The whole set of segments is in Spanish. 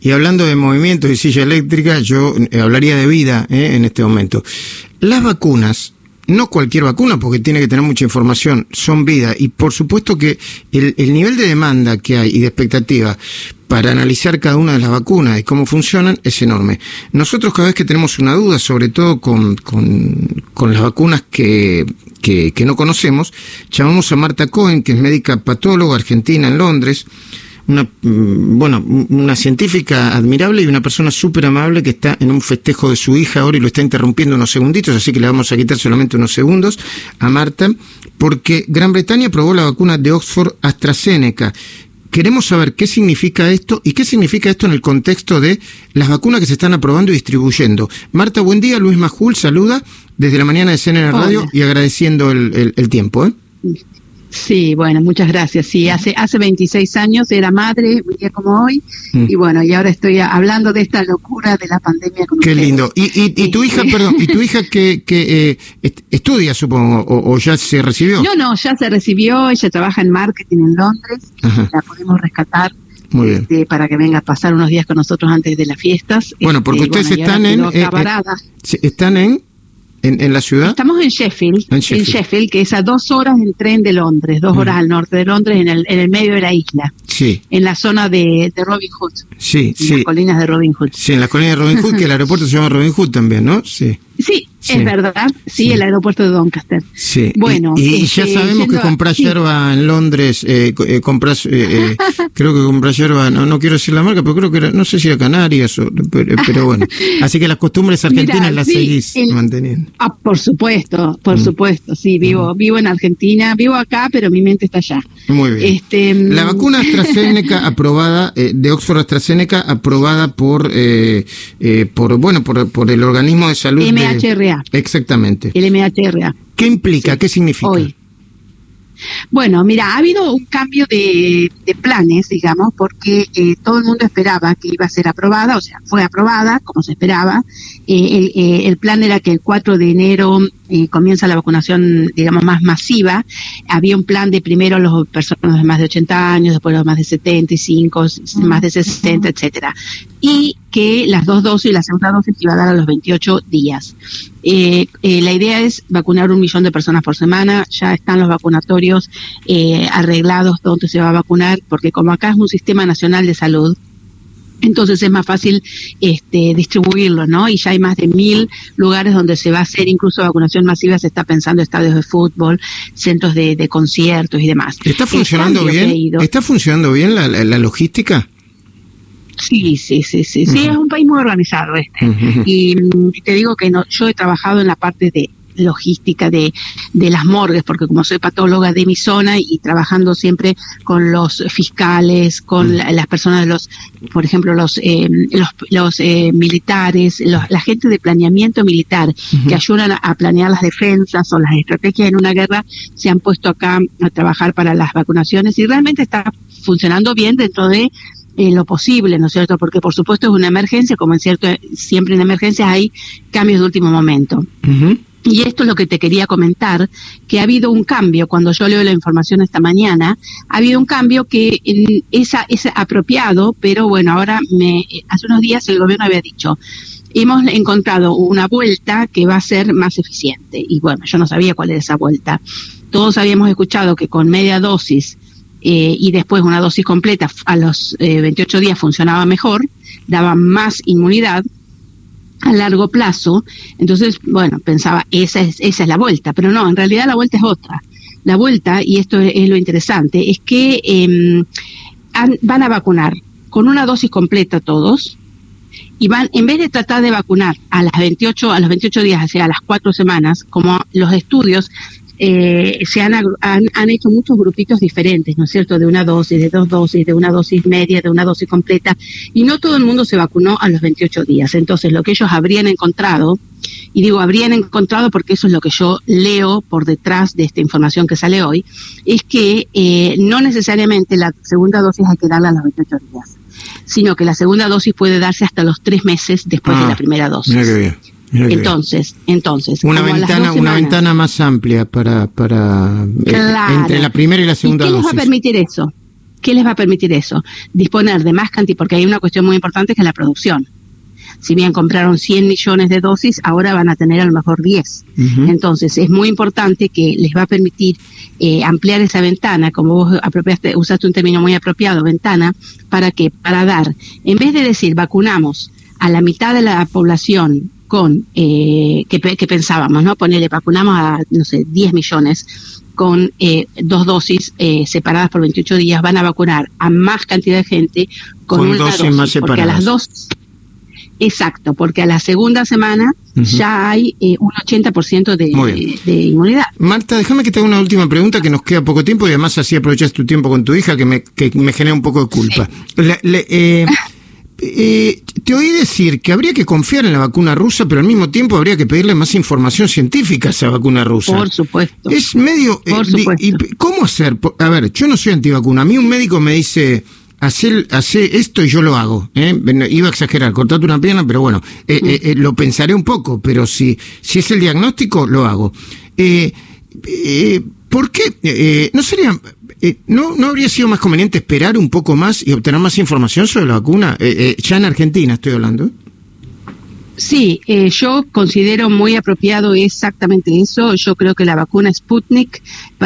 Y hablando de movimiento y silla eléctrica, yo eh, hablaría de vida eh, en este momento. Las vacunas, no cualquier vacuna, porque tiene que tener mucha información, son vida. Y por supuesto que el, el nivel de demanda que hay y de expectativa para analizar cada una de las vacunas y cómo funcionan es enorme. Nosotros cada vez que tenemos una duda, sobre todo con, con, con las vacunas que, que, que no conocemos, llamamos a Marta Cohen, que es médica patóloga argentina en Londres, una, mm, bueno, una científica admirable y una persona súper amable que está en un festejo de su hija ahora y lo está interrumpiendo unos segunditos, así que le vamos a quitar solamente unos segundos a Marta, porque Gran Bretaña aprobó la vacuna de Oxford AstraZeneca. Queremos saber qué significa esto y qué significa esto en el contexto de las vacunas que se están aprobando y distribuyendo. Marta, buen día. Luis Majul saluda desde la mañana de CNN Radio y agradeciendo el, el, el tiempo. ¿eh? Sí, bueno, muchas gracias. Sí, hace hace 26 años era madre, un día como hoy, mm. y bueno, y ahora estoy hablando de esta locura de la pandemia. Con Qué lindo. Y, y, y tu hija, perdón, y tu hija que, que eh, estudia, supongo, o, o, ya se recibió. No, no, ya se recibió. Ella trabaja en marketing en Londres. Ajá. La podemos rescatar. Muy bien. Este, para que venga a pasar unos días con nosotros antes de las fiestas. Bueno, porque este, ustedes bueno, están en, eh, eh, están en ¿En, ¿En, la ciudad? Estamos en Sheffield, en Sheffield, en Sheffield, que es a dos horas del tren de Londres, dos horas mm. al norte de Londres, en el, en el medio de la isla. Sí. En la zona de, de Robin Hood. Sí, en sí. las colinas de Robin Hood. Sí, en las colinas de Robin Hood, que el aeropuerto se llama Robin Hood también, ¿no? Sí. Sí, Sí. Es verdad, sí, sí, el aeropuerto de Doncaster. Sí. Bueno, y, y ya sabemos que compras yerba en Londres, eh, eh, compras, eh, creo que compras yerba, no, no quiero decir la marca, pero creo que era, no sé si era Canarias, o, pero, pero, bueno. Así que las costumbres argentinas las seguís el, manteniendo. Ah, por supuesto, por mm. supuesto, sí, vivo, mm. vivo en Argentina, vivo acá, pero mi mente está allá. Muy bien. Este, la vacuna AstraZeneca aprobada, de Oxford AstraZeneca, aprobada por, por bueno, por, por el organismo de salud. MHRA. De, Exactamente. El MHRA. ¿Qué implica? Sí. ¿Qué significa? Hoy. Bueno, mira, ha habido un cambio de, de planes, digamos, porque eh, todo el mundo esperaba que iba a ser aprobada, o sea, fue aprobada, como se esperaba. Eh, el, eh, el, plan era que el 4 de enero eh, comienza la vacunación, digamos, más masiva. Había un plan de primero los personas de más de 80 años, después los más de 75, más de 60, etcétera. Y que las dos dosis, la segunda dosis iba a dar a los 28 días. Eh, eh, la idea es vacunar un millón de personas por semana. Ya están los vacunatorios eh, arreglados donde se va a vacunar, porque como acá es un sistema nacional de salud, entonces es más fácil este, distribuirlo, ¿no? Y ya hay más de mil lugares donde se va a hacer incluso vacunación masiva, se está pensando estadios de fútbol, centros de, de conciertos y demás. ¿Está funcionando bien? ¿Está funcionando bien la, la, la logística? Sí, sí, sí, sí, sí, uh -huh. es un país muy organizado este. Uh -huh. Y te digo que no, yo he trabajado en la parte de logística de, de las morgues, porque como soy patóloga de mi zona y, trabajando siempre con los fiscales, con la, las personas de los, por ejemplo, los, eh, los, los eh, militares, los, la gente de planeamiento militar uh -huh. que ayudan a, a, planear las defensas o las estrategias en una guerra, se han puesto acá a trabajar para las vacunaciones y realmente está funcionando bien dentro de eh, lo posible, ¿no es cierto? Porque por supuesto es una emergencia, como en cierto, siempre en emergencias hay cambios de último momento. Uh -huh. Y esto es lo que te quería comentar, que ha habido un cambio, cuando yo leo la información esta mañana, ha habido un cambio que es, es apropiado, pero bueno, ahora me, hace unos días el gobierno había dicho, hemos encontrado una vuelta que va a ser más eficiente. Y bueno, yo no sabía cuál era esa vuelta. Todos habíamos escuchado que con media dosis eh, y después una dosis completa a los eh, 28 días funcionaba mejor, daba más inmunidad, a largo plazo. Entonces, bueno, pensaba, esa es, esa es la vuelta, pero no, en realidad la vuelta es otra. La vuelta, y esto es, lo interesante, es que han, van a vacunar con una dosis completa todos, y van, en vez de tratar de vacunar a las 28, a los 28 días, o sea, a las cuatro semanas, como los estudios eh, se han, han, han, hecho muchos grupitos diferentes, ¿no es cierto? De una dosis, de dos dosis, de una dosis media, de una dosis completa, y no todo el mundo se vacunó a los 28 días. Entonces, lo que ellos habrían encontrado, y digo habrían encontrado porque eso es lo que yo leo por detrás de esta información que sale hoy, es que eh, no necesariamente la segunda dosis hay que darla a los 28 días, sino que la segunda dosis puede darse hasta los tres meses después ah, de la primera dosis. Mira qué bien. Entonces, entonces. Una ventana, una ventana más amplia para, para claro. entre la primera y la segunda ¿Y qué dosis. les va a permitir eso? ¿Qué les va a permitir eso? Disponer de más cantidad, porque hay una cuestión muy importante que es la producción si bien compraron 100 millones de dosis, ahora van a tener a lo mejor 10. Entonces, es muy importante que les va a permitir eh, ampliar esa ventana, como vos apropiaste, usaste un término muy apropiado, ventana, para que, para dar, en vez de decir vacunamos a la mitad de la población con, eh, que, pensábamos, ¿no? Ponerle, vacunamos a, no sé, 10 millones, con eh, dos dosis eh, separadas por 28 días, van a vacunar a más cantidad de gente con, una dosis, más separadas. Porque a las dos, Exacto, porque a la segunda semana ya hay eh, un 80% de, de, inmunidad. Marta, déjame que te haga una última pregunta que nos queda poco tiempo y además así aprovechas tu tiempo con tu hija que me, que me genera un poco de culpa. Eh, eh, te oí decir que habría que confiar en la vacuna rusa, pero al mismo tiempo habría que pedirle más información científica a esa vacuna rusa. Por supuesto. Es medio... Por supuesto. Y, ¿Cómo hacer? A ver, yo no soy antivacuna. A mí un médico me dice hacer, hacer esto y yo lo hago. ¿eh? Iba a exagerar, cortarte una pierna, pero bueno, eh, eh, eh, lo pensaré un poco, pero si, si es el diagnóstico, lo hago. Eh, ¿Por qué? ¿No sería... ¿no, ¿No habría sido más conveniente esperar un poco más y obtener más información sobre la vacuna? ya en Argentina estoy hablando. Sí, eh, yo considero muy apropiado exactamente eso. Yo creo que la vacuna Sputnik,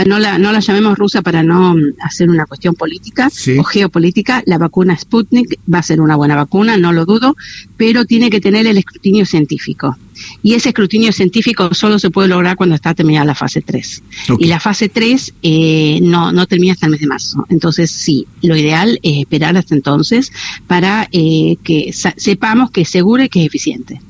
no la, no la llamemos rusa para no mm, hacer una cuestión política o geopolítica, la vacuna Sputnik va a ser una buena vacuna, no lo dudo, pero tiene que tener el escrutinio científico. Y ese escrutinio científico solo se puede lograr cuando está terminada la fase 3. Y la fase 3 eh, no, no termina hasta el mes de marzo. Entonces, sí, lo ideal es esperar hasta entonces para eh, que sepamos que es seguro y que es eficiente.